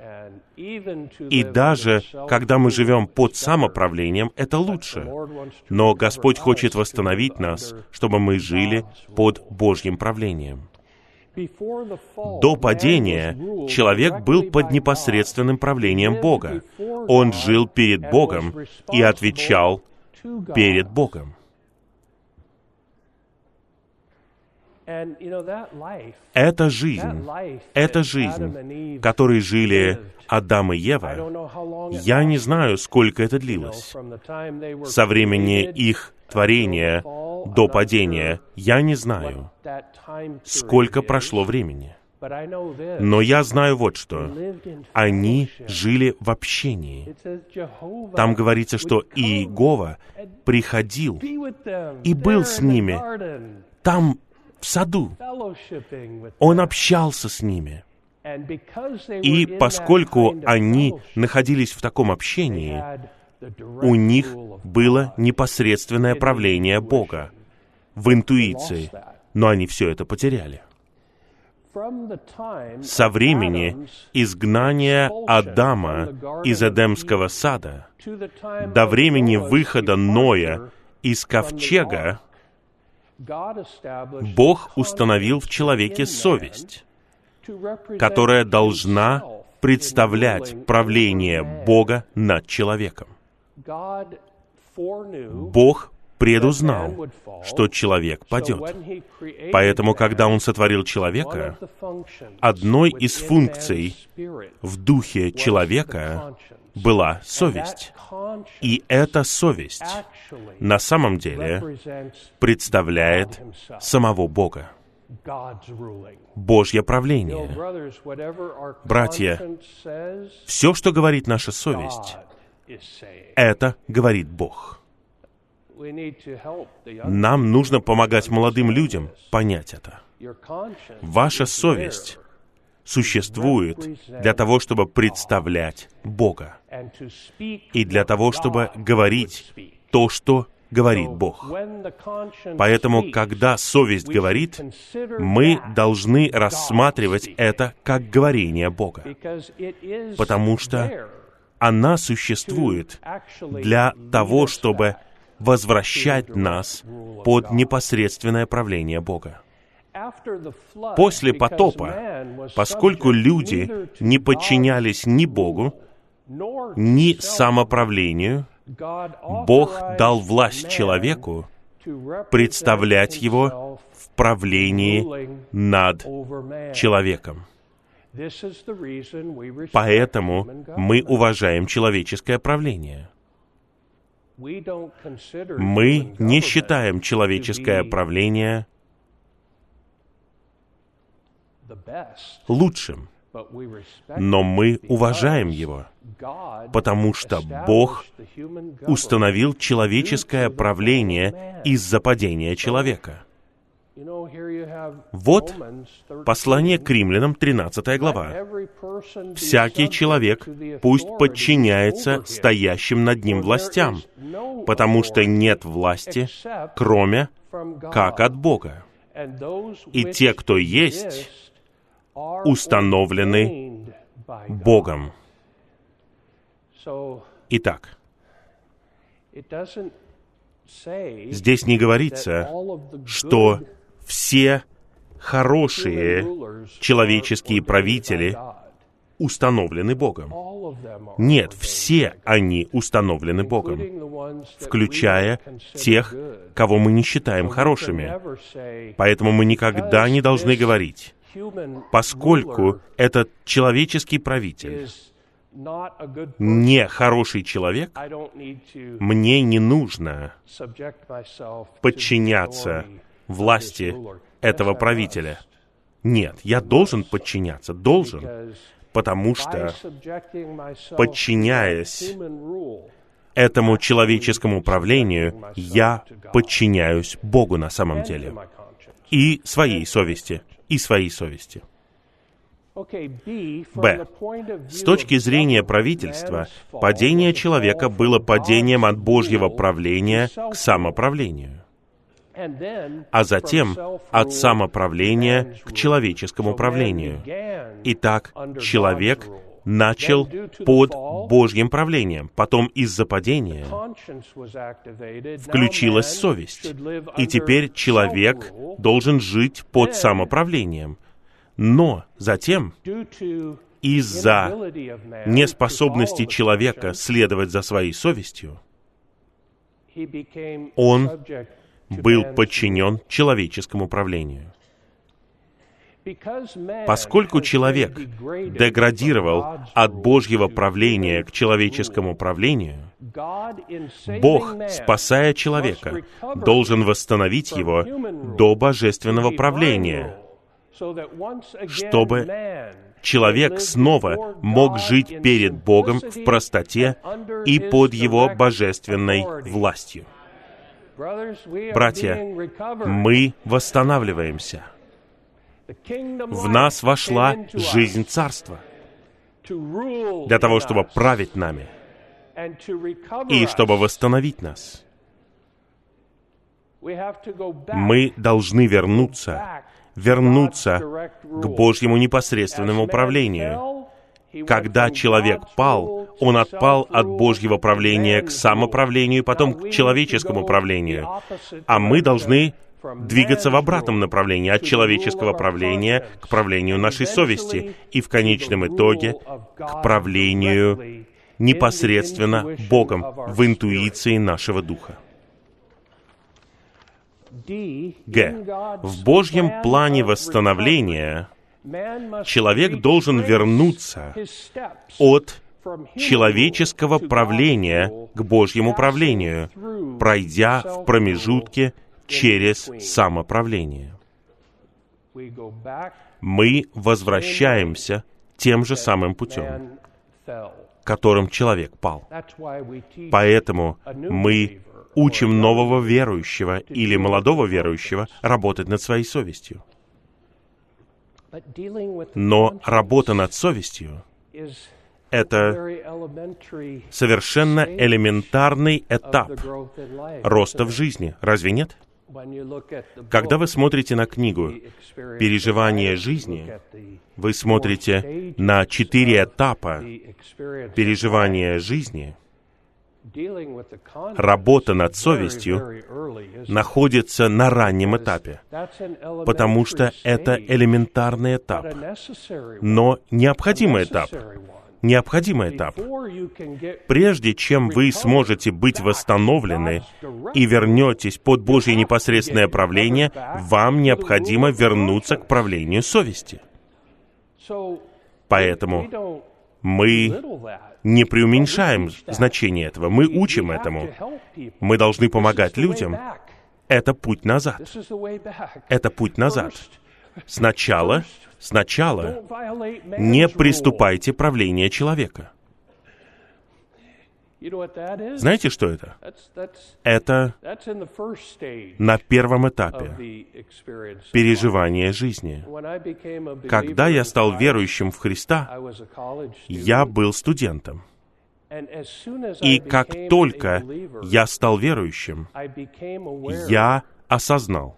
И даже когда мы живем под самоправлением, это лучше. Но Господь хочет восстановить нас, чтобы мы жили под. Божьим правлением. До падения человек был под непосредственным правлением before Он жил перед Богом и отвечал перед Богом. Эта жизнь, эта жизнь, которой жили Адам и Ева, я не знаю, сколько это длилось. Со времени их творения до падения я не знаю, сколько прошло времени. Но я знаю вот что. Они жили в общении. Там говорится, что Иегова приходил и был с ними. там, в саду. Он общался с ними. И поскольку они находились в таком общении, у них было непосредственное правление. Бога в интуиции. Но они все это потеряли. Со времени изгнания Адама из Эдемского сада до времени выхода Ноя из ковчега Бог установил в человеке совесть, которая должна представлять правление. Бога над человеком. Бог предузнал, что человек падет. Поэтому, когда Он сотворил человека, одной из функций в духе человека была совесть. И эта совесть на самом деле представляет самого Бога. Божье правление. Братья, Все, что говорит наша совесть. Это говорит Бог. Нам нужно помогать молодым людям понять это. Ваша совесть существует для того, чтобы представлять Бога. И для того, чтобы говорить то, что говорит Бог. Поэтому, когда совесть говорит, мы должны рассматривать это как говорение Бога, потому что она существует для того, чтобы возвращать нас под непосредственное правление Бога. После потопа, поскольку люди не подчинялись ни Богу, ни самоправлению, Бог дал власть человеку представлять его в правлении над человеком. Поэтому мы уважаем человеческое правление. Мы не считаем человеческое правление лучшим, но мы уважаем его, потому что Бог установил человеческое правление из-за падения человека. Вот послание к римлянам, 13 глава. «Всякий человек пусть подчиняется стоящим над ним властям, потому что нет власти, кроме как от Бога. И те, кто есть, установлены Богом. Итак, здесь не говорится, что все хорошие человеческие правители установлены Богом. Нет, все они установлены Богом, включая тех, кого мы не считаем хорошими. Поэтому мы никогда не должны говорить, поскольку этот человеческий правитель не хороший человек, мне не нужно подчиняться власти этого правителя. Нет, я должен подчиняться, должен, потому что, подчиняясь этому человеческому управлению, я подчиняюсь Богу на самом деле. И своей совести, и своей совести. Б. С точки зрения правительства, падение человека было падением от Божьего правления к самоправлению а затем от самоправления к человеческому правлению. Итак, человек начал под Божьим правлением. Потом из-за падения включилась совесть. И теперь человек должен жить под самоправлением. Но затем, из-за неспособности человека следовать за своей совестью, он был подчинен человеческому правлению. Поскольку человек деградировал от Божьего правления к человеческому правлению, Бог, спасая человека, должен восстановить его до божественного правления, чтобы человек снова мог жить перед Богом в простоте и под его божественной властью. Братья, мы восстанавливаемся. В нас вошла жизнь Царства для того, чтобы править нами и чтобы восстановить нас. Мы должны вернуться, вернуться к Божьему непосредственному управлению. Когда человек пал, он отпал от Божьего правления к самоправлению, потом к человеческому правлению. А мы должны двигаться в обратном направлении, от человеческого правления к правлению нашей совести и в конечном итоге к правлению непосредственно Богом в интуиции нашего духа. Г. В Божьем плане восстановления человек должен вернуться от человеческого правления к Божьему правлению, пройдя в промежутке через самоправление. Мы возвращаемся тем же самым путем, которым человек пал. Поэтому мы учим нового верующего или молодого верующего работать над своей совестью. Но работа над совестью Это совершенно элементарный этап роста в жизни. Разве нет? Когда вы смотрите на книгу «Переживание жизни», вы смотрите на четыре этапа переживания жизни. Работа над совестью находится на раннем этапе, потому что это элементарный этап, но необходимый этап необходимый этап. Прежде чем вы сможете быть восстановлены и вернетесь под Божье непосредственное правление, вам необходимо вернуться к правлению совести. Поэтому мы не преуменьшаем значение этого, мы учим этому. Мы должны помогать людям. Это путь назад. Это путь назад. Сначала Сначала не приступайте правление человека. Знаете, что это? Это на первом этапе переживания жизни. Когда я стал верующим в Христа, я был студентом. И как только я стал верующим, я осознал,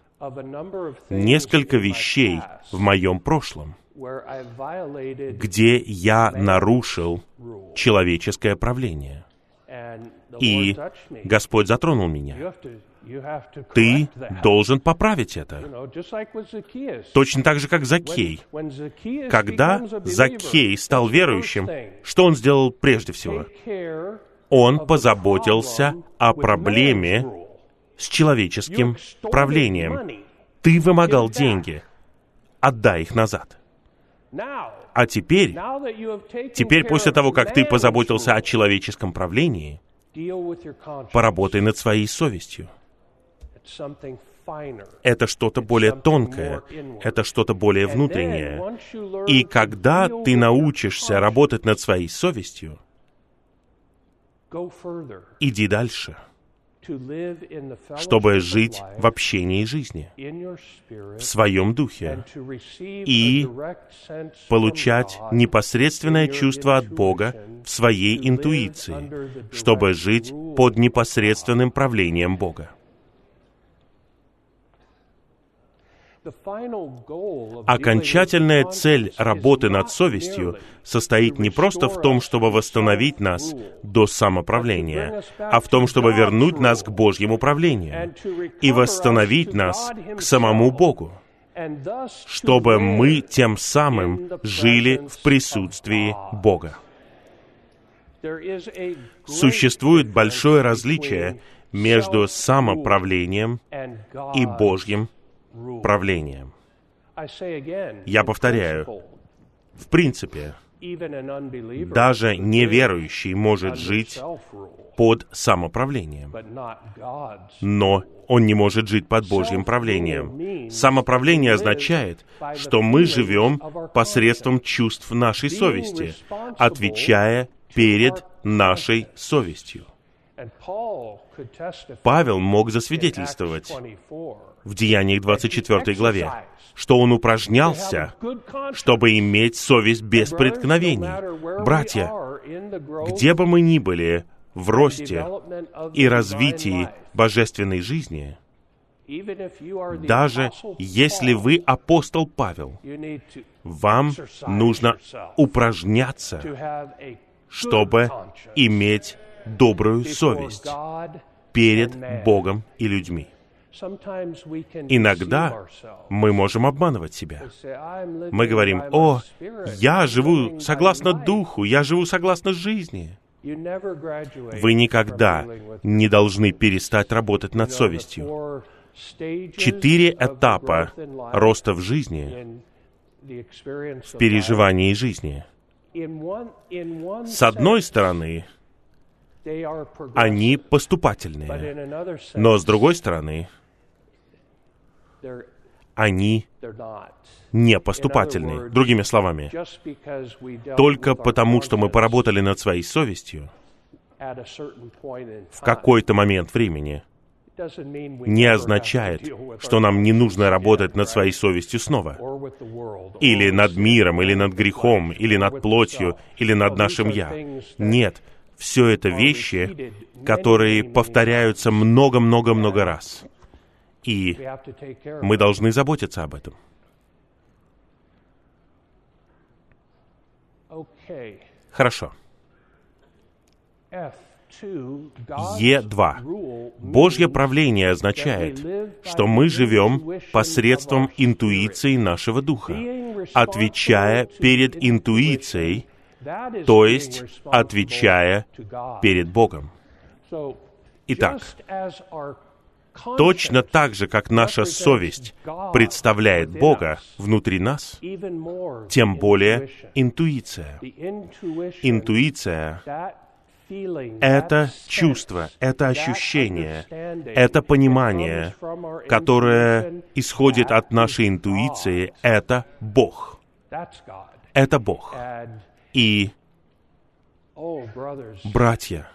несколько вещей в моем прошлом, где я нарушил человеческое правление. И Господь затронул меня. Ты должен поправить это. Точно так же, как Закей. Когда Закей стал верующим, что он сделал прежде всего? Он позаботился о проблеме с человеческим правлением. Ты вымогал деньги. Отдай их назад. А теперь, теперь после того, как ты позаботился о человеческом правлении, поработай над своей совестью. Это что-то более тонкое, это что-то более внутреннее. И когда ты научишься работать над своей совестью, иди дальше — чтобы жить в общении жизни, в своем духе, и получать непосредственное чувство от Бога в своей интуиции, чтобы жить под непосредственным правлением Бога. Окончательная цель работы над совестью состоит не просто в том, чтобы восстановить нас до самоправления, а в том, чтобы вернуть нас к Божьему правлению и восстановить нас к самому Богу, чтобы мы тем самым жили в присутствии Бога. Существует большое различие между самоправлением и Божьим правлением. Я повторяю, в принципе, даже неверующий может жить под самоправлением, но он не может жить под Божьим правлением. Самоправление означает, что мы живем посредством чувств нашей совести, отвечая перед нашей совестью. Павел мог засвидетельствовать в Деяниях 24 главе, что он упражнялся, чтобы иметь совесть без преткновений. Братья, где бы мы ни были в росте и развитии божественной жизни, даже если вы апостол Павел, вам нужно упражняться, чтобы иметь добрую совесть перед Богом и людьми. Иногда мы можем обманывать себя. Мы говорим, «О, я живу согласно Духу, я живу согласно жизни». Вы никогда не должны перестать работать над совестью. Четыре этапа роста в жизни, в переживании жизни. С одной стороны, они поступательные, но с другой стороны, они не поступательны. Другими словами, только потому, что мы поработали над своей совестью в какой-то момент времени, не означает, что нам не нужно работать над своей совестью снова. или над миром, или над грехом, или над плотью, или над нашим «я». Нет, все это вещи, которые повторяются много-много-много раз. И мы должны заботиться об этом. Хорошо. Е2. Божье правление означает, что мы живем посредством интуиции нашего духа, отвечая перед интуицией, то есть отвечая перед Богом. Итак, точно так же, как наша совесть представляет Бога внутри нас, тем более интуиция. Интуиция это чувство, это ощущение, это понимание, которое исходит от нашей интуиции, это Бог. Это Бог. И, братья,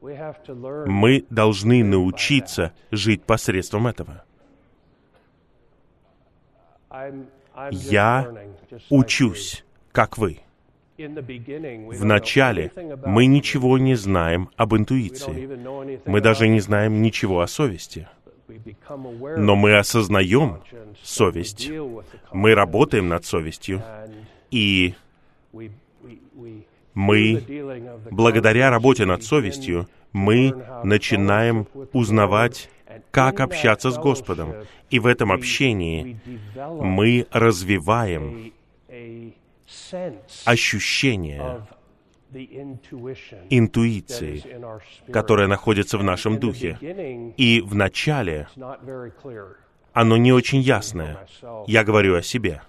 мы должны научиться жить посредством этого. Я учусь, как вы. Вначале мы ничего не знаем об интуиции. Мы даже не знаем ничего о совести. Но мы осознаем совесть. Мы работаем над совестью. И мы, благодаря работе над совестью, мы начинаем узнавать, как общаться с Господом. И в этом общении мы развиваем ощущение интуиции, которая находится в нашем духе. И в начале оно не очень ясное. Я говорю о себе.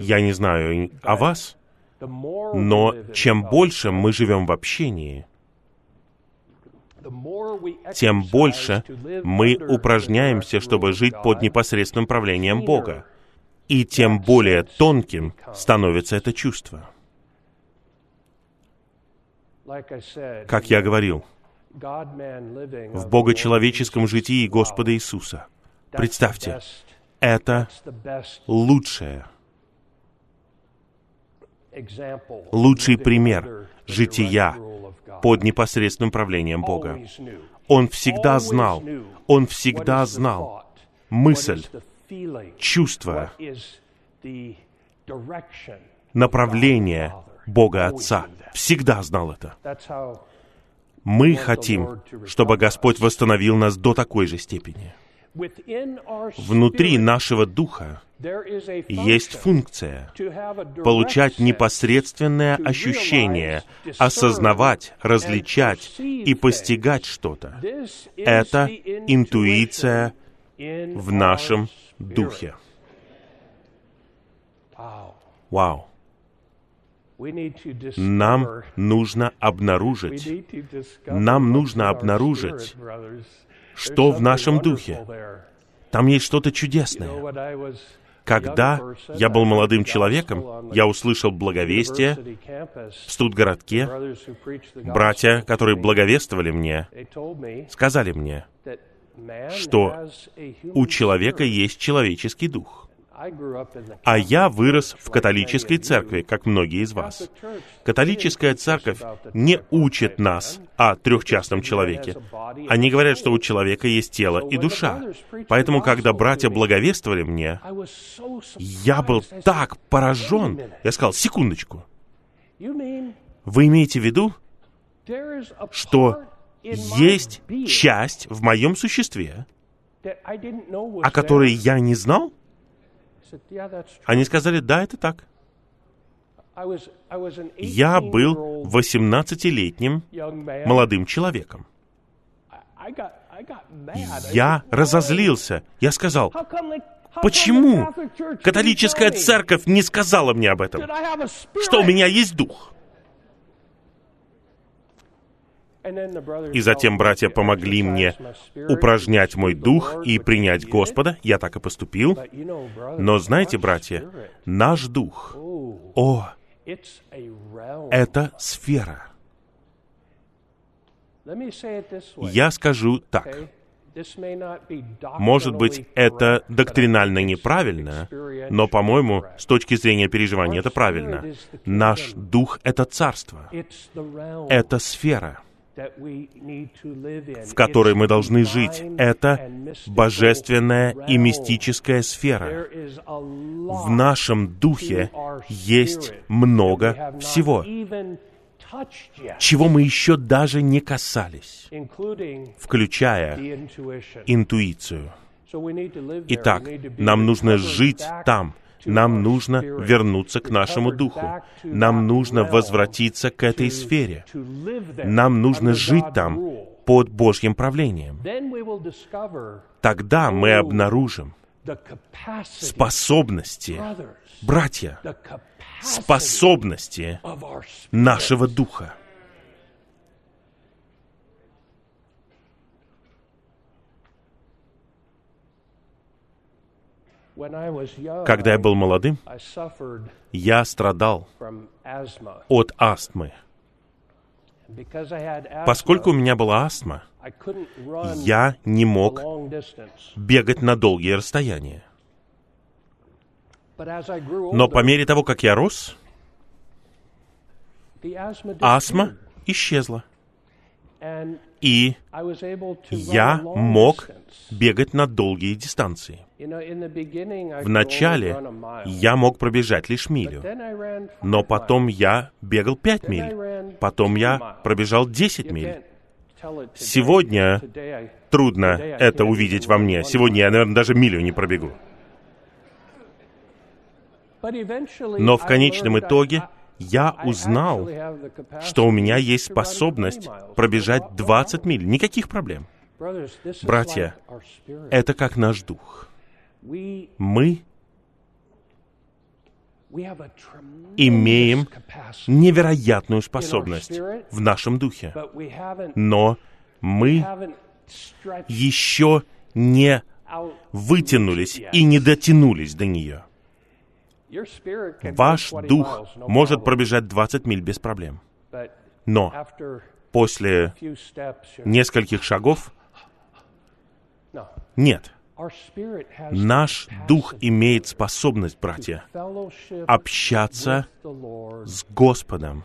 Я не знаю о вас, но чем больше мы живем в общении, тем больше мы упражняемся, чтобы жить под непосредственным правлением Бога и тем более тонким становится это чувство. Как я говорил, в богочеловеческом житии Господа Иисуса, представьте, это лучшее, лучший пример жития под непосредственным правлением Бога. Он всегда знал, он всегда знал мысль, чувство, направление Бога Отца. Всегда знал это. Мы хотим, чтобы Господь восстановил нас до такой же степени. Внутри нашего духа есть функция получать непосредственное ощущение, осознавать, различать и постигать что-то. Это интуиция в нашем духе. Вау. Нам нужно обнаружить, нам нужно обнаружить, что в нашем духе. Там есть что-то чудесное. Когда я был молодым человеком, я услышал благовестие в студгородке. Братья, которые благовествовали мне, сказали мне, что у человека есть человеческий дух. А я вырос в католической церкви, как многие из вас. Католическая церковь не учит нас о трехчастном человеке. Они говорят, что у человека есть тело и душа. Поэтому, когда братья благовествовали мне, я был так поражен. Я сказал, секундочку. Вы имеете в виду, что есть часть в моем существе, о которой я не знал? Они сказали, да, это так. Я был 18-летним молодым человеком. Я разозлился. Я сказал, почему католическая церковь не сказала мне об этом? Что у меня есть дух? И затем братья помогли мне упражнять мой дух и принять Господа. Я так и поступил. Но знаете, братья, наш дух, о, это сфера. Я скажу так. Может быть, это доктринально неправильно, но, по-моему, с точки зрения переживания это правильно. Наш дух — это царство, это сфера, в которой мы должны жить. Это божественная и мистическая сфера. В нашем духе есть много всего, чего мы еще даже не касались, включая интуицию. Итак, нам нужно жить там, нам нужно вернуться к нашему духу. Нам нужно возвратиться к этой сфере. Нам нужно жить там под Божьим правлением. Тогда мы обнаружим способности, братья, способности нашего духа. Когда я был молодым, я страдал от астмы. Поскольку у меня была астма, я не мог бегать на долгие расстояния. Но по мере того, как я рос, астма исчезла. И я мог бегать на долгие дистанции. Вначале я мог пробежать лишь милю, но потом я бегал пять миль, потом я пробежал десять миль. Сегодня трудно это увидеть во мне. Сегодня я, наверное, даже милю не пробегу. Но в конечном итоге я узнал, что у меня есть способность пробежать 20 миль. Никаких проблем. Братья, это как наш дух. Мы имеем невероятную способность в нашем духе, но мы еще не вытянулись и не дотянулись до нее. Ваш дух может пробежать 20 миль без проблем. Но после нескольких шагов нет. Наш дух имеет способность, братья, общаться с Господом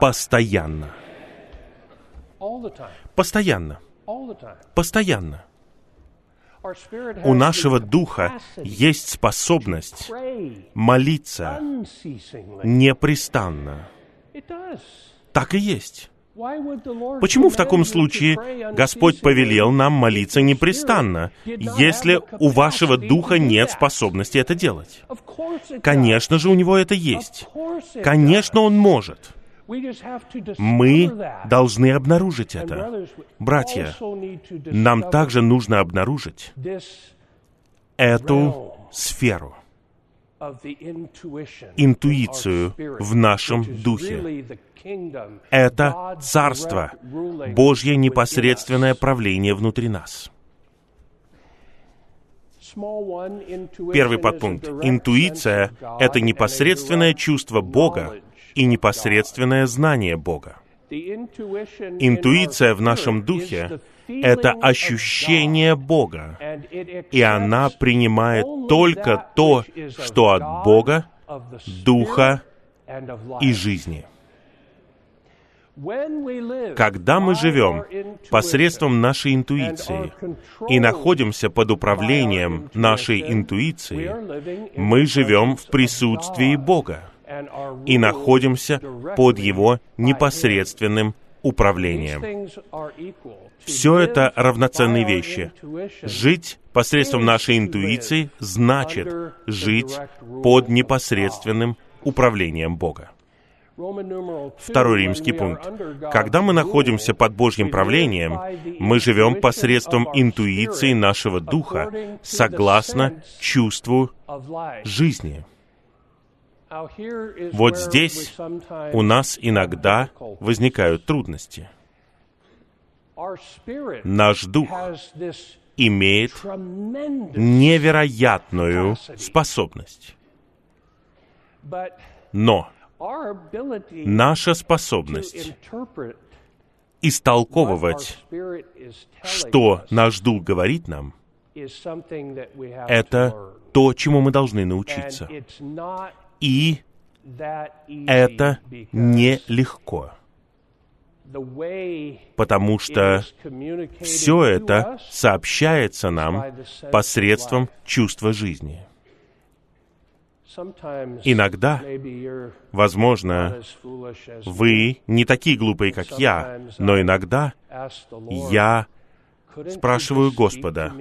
постоянно. Постоянно. Постоянно. У нашего духа есть способность молиться непрестанно. Так и есть. Почему в таком случае Господь повелел нам молиться непрестанно, если у вашего духа нет способности это делать? Конечно же, у него это есть. Конечно, он может. Мы должны обнаружить это. Братья, нам также нужно обнаружить эту сферу, интуицию в нашем духе. Это царство, Божье непосредственное правление внутри нас. Первый подпункт. Интуиция — это непосредственное чувство Бога и непосредственное знание Бога. Интуиция в нашем духе — это ощущение Бога, и она принимает только то, что от Бога, Духа и жизни. Когда мы живем посредством нашей интуиции и находимся под управлением нашей интуиции, мы живем в присутствии Бога и находимся под Его непосредственным управлением. Все это равноценные вещи. Жить посредством нашей интуиции значит жить под непосредственным управлением Бога. Второй римский пункт. Когда мы находимся под Божьим правлением, мы живем посредством интуиции нашего духа, согласно чувству жизни. Вот здесь у нас иногда возникают трудности. Наш дух имеет невероятную способность. Но наша способность истолковывать, что наш дух говорит нам, это то, чему мы должны научиться. И это нелегко, потому что все это сообщается нам посредством чувства жизни. Иногда, возможно, вы не такие глупые, как я, но иногда я спрашиваю Господа,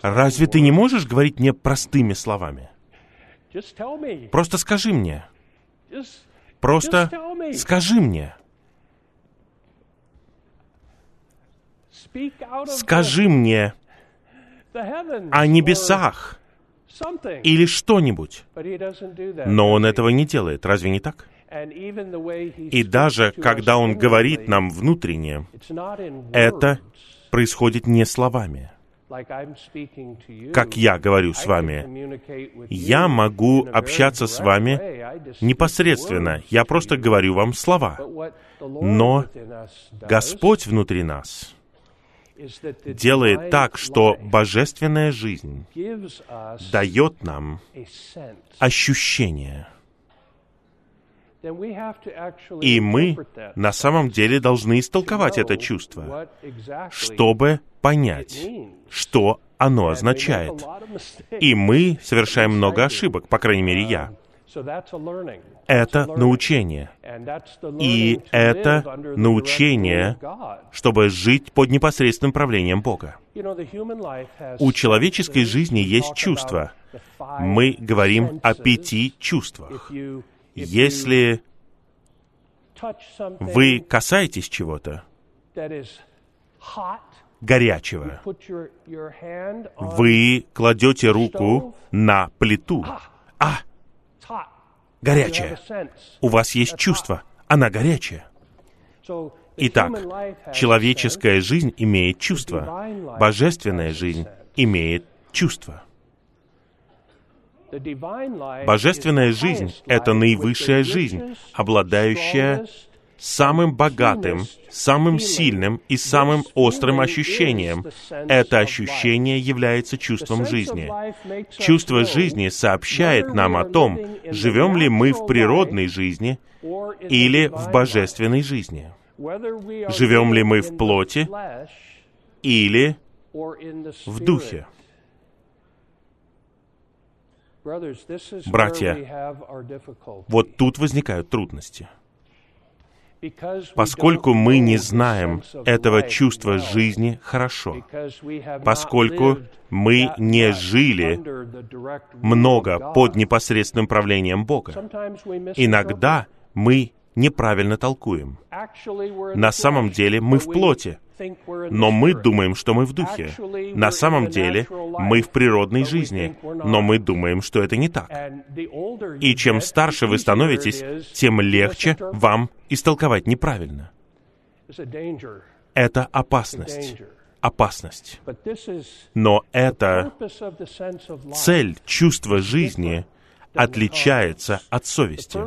разве ты не можешь говорить мне простыми словами? Просто скажи мне. Просто скажи мне. Скажи мне о небесах или что-нибудь. Но он этого не делает, разве не так? И даже когда он говорит нам внутренне, это происходит не словами. Как я говорю с вами, я могу общаться с вами непосредственно. Я просто говорю вам слова. Но Господь внутри нас делает так, что божественная жизнь дает нам ощущение. И мы на самом деле должны истолковать это чувство, чтобы понять, что оно означает. И мы совершаем много ошибок, по крайней мере, я. Это научение. И это научение, чтобы жить под непосредственным правлением Бога. У человеческой жизни есть чувства. Мы говорим о пяти чувствах. Если вы касаетесь чего-то горячего, вы кладете руку на плиту. А, горячая. У вас есть чувство, она горячая. Итак, человеческая жизнь имеет чувство, божественная жизнь имеет чувство. Божественная жизнь — это наивысшая жизнь, обладающая самым богатым, самым сильным и самым острым ощущением. Это ощущение является чувством жизни. Чувство жизни сообщает нам о том, живем ли мы в природной жизни или в божественной жизни. Живем ли мы в плоти или в духе. Братья, вот тут возникают трудности. Поскольку мы не знаем этого чувства жизни хорошо, поскольку мы не жили много под непосредственным правлением Бога, иногда мы неправильно толкуем. На самом деле мы в плоти, но мы думаем, что мы в духе. На самом деле мы в природной жизни, но мы думаем, что это не так. И чем старше вы становитесь, тем легче вам истолковать неправильно. Это опасность. Опасность. Но это цель чувства жизни отличается от совести.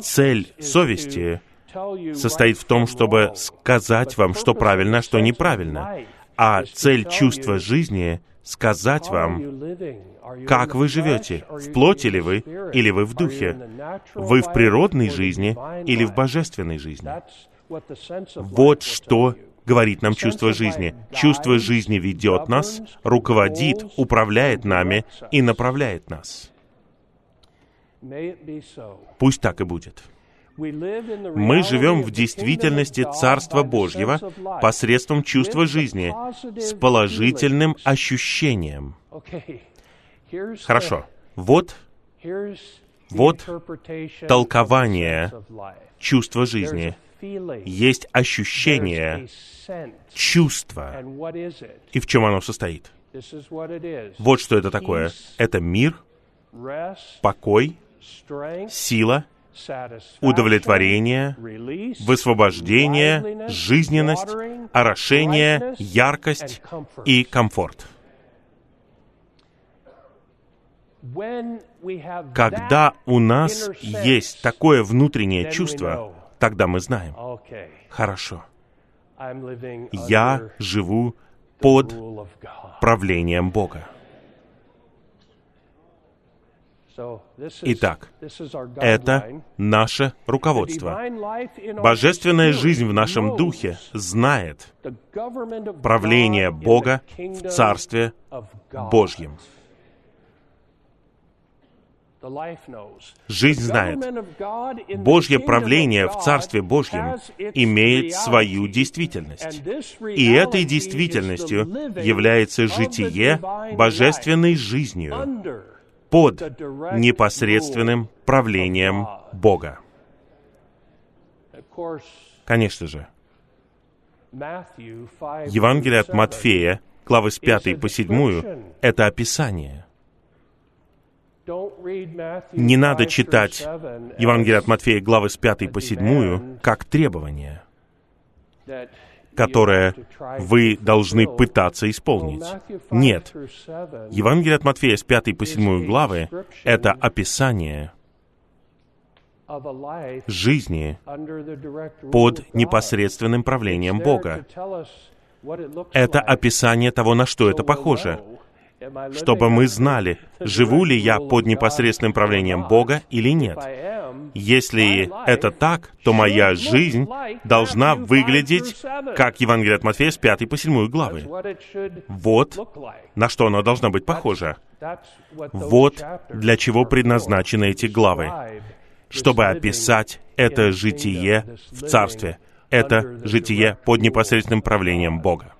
Цель совести состоит в том, чтобы сказать вам, что правильно, что неправильно. А цель чувства жизни — сказать вам, как вы живете, в плоти ли вы, или вы в духе, вы в природной жизни или в божественной жизни. Вот что говорит нам чувство жизни. Чувство жизни ведет нас, руководит, управляет нами и направляет нас. Пусть так и будет. Мы живем в действительности Царства Божьего посредством чувства жизни с положительным ощущением. Хорошо. Вот, вот толкование чувства жизни. Есть ощущение, чувство. И в чем оно состоит? Вот что это такое. Это мир, покой, сила, удовлетворение, высвобождение, жизненность, орошение, яркость и комфорт. Когда у нас есть такое внутреннее чувство, тогда мы знаем. Хорошо. Я живу под правлением Бога. Итак, это наше руководство. Божественная жизнь в нашем духе знает правление Бога в Царстве Божьем. Жизнь знает. Божье правление в Царстве Божьем имеет свою действительность. И этой действительностью является житие божественной жизнью под непосредственным правлением Бога. Конечно же, Евангелие от Матфея, главы с 5 по 7, это описание. Не надо читать Евангелие от Матфея, главы с 5 по 7, как требование, которое вы должны пытаться исполнить. Нет. Евангелие от Матфея с 5 по 7 главы — это описание жизни под непосредственным правлением Бога. Это описание того, на что это похоже чтобы мы знали, живу ли я под непосредственным правлением Бога или нет. Если это так, то моя жизнь должна выглядеть как Евангелие от Матфея с 5 по 7 главы. Вот на что оно должно быть похоже. Вот для чего предназначены эти главы. Чтобы описать это житие в Царстве. Это житие под непосредственным правлением Бога.